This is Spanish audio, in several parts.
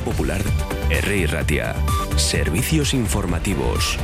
Popular, R. Ratia. Servicios informativos.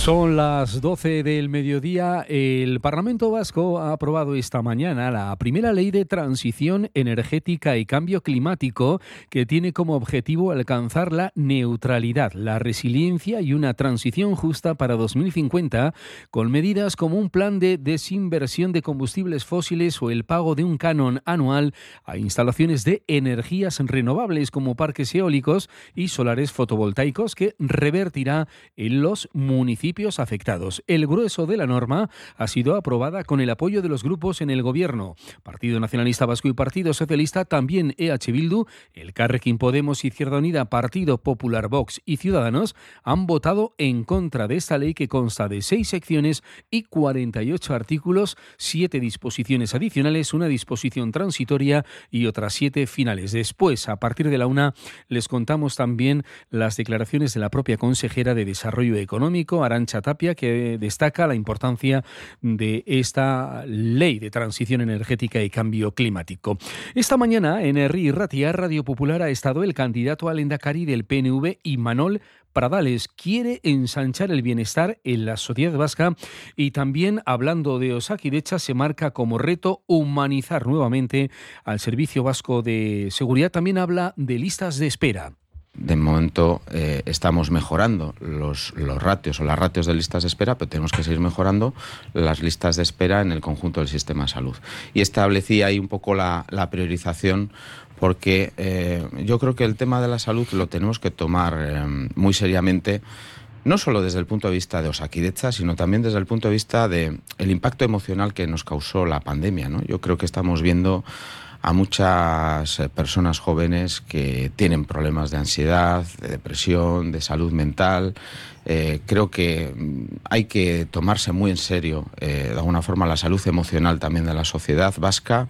Son las 12 del mediodía. El Parlamento Vasco ha aprobado esta mañana la primera ley de transición energética y cambio climático que tiene como objetivo alcanzar la neutralidad, la resiliencia y una transición justa para 2050 con medidas como un plan de desinversión de combustibles fósiles o el pago de un canon anual a instalaciones de energías renovables como parques eólicos y solares fotovoltaicos que revertirá en los municipios afectados. El grueso de la norma ha sido aprobada con el apoyo de los grupos en el gobierno. Partido Nacionalista Vasco y Partido Socialista, también EH Bildu, el Carrequín Podemos, Izquierda Unida, Partido Popular Vox y Ciudadanos han votado en contra de esta ley que consta de seis secciones y 48 artículos, siete disposiciones adicionales, una disposición transitoria y otras siete finales. Después, a partir de la una, les contamos también las declaraciones de la propia consejera de Desarrollo Económico, Arancha Tapia, que destaca la importancia de esta ley de transición energética y cambio climático. Esta mañana en RI Ratia, Radio Popular, ha estado el candidato al Endacari del PNV, Imanol Pradales quiere ensanchar el bienestar en la sociedad vasca y también hablando de Osakidecha se marca como reto humanizar nuevamente al Servicio Vasco de Seguridad. También habla de listas de espera. De momento eh, estamos mejorando los, los ratios o las ratios de listas de espera, pero tenemos que seguir mejorando las listas de espera en el conjunto del sistema de salud. Y establecí ahí un poco la, la priorización porque eh, yo creo que el tema de la salud lo tenemos que tomar eh, muy seriamente no solo desde el punto de vista de Osakidecha, sino también desde el punto de vista del el impacto emocional que nos causó la pandemia. ¿no? Yo creo que estamos viendo a muchas eh, personas jóvenes que tienen problemas de ansiedad, de depresión, de salud mental. Eh, creo que mm, hay que tomarse muy en serio, eh, de alguna forma, la salud emocional también de la sociedad vasca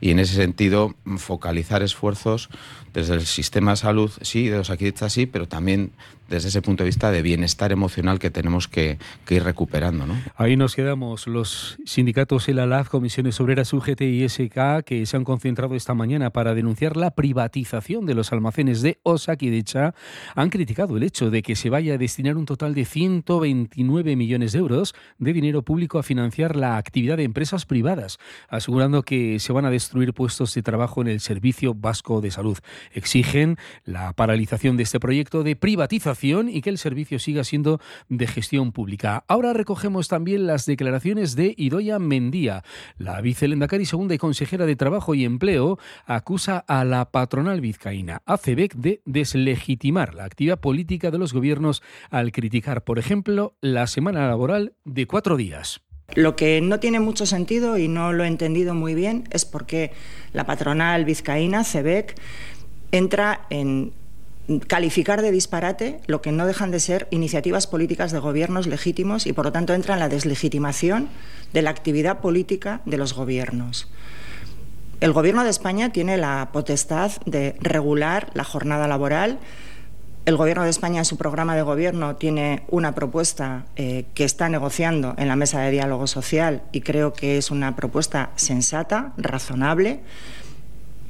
y, en ese sentido, focalizar esfuerzos desde el sistema de salud, sí, de los aquí sí, pero también desde ese punto de vista de bienestar emocional que tenemos que, ir recuperando. ¿no? Ahí nos quedamos. Los sindicatos El ALAF, Comisiones Obreras, UGT y SK, que se han concentrado esta mañana para denunciar la privatización de los almacenes de Osakidecha, han criticado el hecho de que se vaya a destinar un total de 129 millones de euros de dinero público a financiar la actividad de empresas privadas, asegurando que se van a destruir puestos de trabajo en el Servicio Vasco de Salud. Exigen la paralización de este proyecto de privatización y que el servicio siga siendo de gestión pública. Ahora recogemos también las declaraciones de Idoya Mendía. La vicelendacari segunda y consejera de Trabajo y Empleo acusa a la patronal vizcaína, ACEBEC, de deslegitimar la actividad política de los gobiernos al criticar, por ejemplo, la semana laboral de cuatro días. Lo que no tiene mucho sentido y no lo he entendido muy bien es por qué la patronal vizcaína, CEBEC, entra en calificar de disparate lo que no dejan de ser iniciativas políticas de gobiernos legítimos y, por lo tanto, entra en la deslegitimación de la actividad política de los gobiernos. El Gobierno de España tiene la potestad de regular la jornada laboral. El Gobierno de España en su programa de gobierno tiene una propuesta eh, que está negociando en la mesa de diálogo social y creo que es una propuesta sensata, razonable.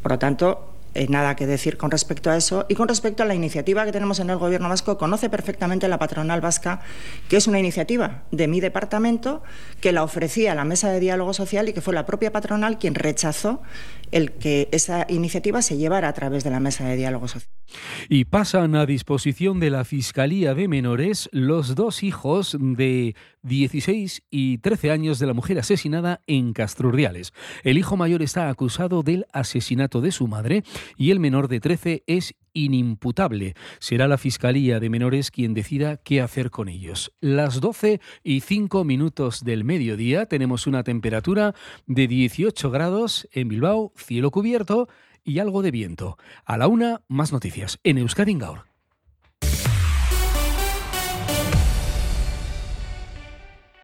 Por lo tanto, eh, nada que decir con respecto a eso. Y con respecto a la iniciativa que tenemos en el Gobierno vasco, conoce perfectamente la patronal vasca que es una iniciativa de mi departamento que la ofrecía a la mesa de diálogo social y que fue la propia patronal quien rechazó el que esa iniciativa se llevara a través de la mesa de diálogo social. Y pasan a disposición de la Fiscalía de Menores los dos hijos de 16 y 13 años de la mujer asesinada en Castrurriales. El hijo mayor está acusado del asesinato de su madre y el menor de 13 es inimputable. Será la Fiscalía de Menores quien decida qué hacer con ellos. Las 12 y 5 minutos del mediodía tenemos una temperatura de 18 grados en Bilbao, cielo cubierto y algo de viento. A la una, más noticias en Euskadi Gaur.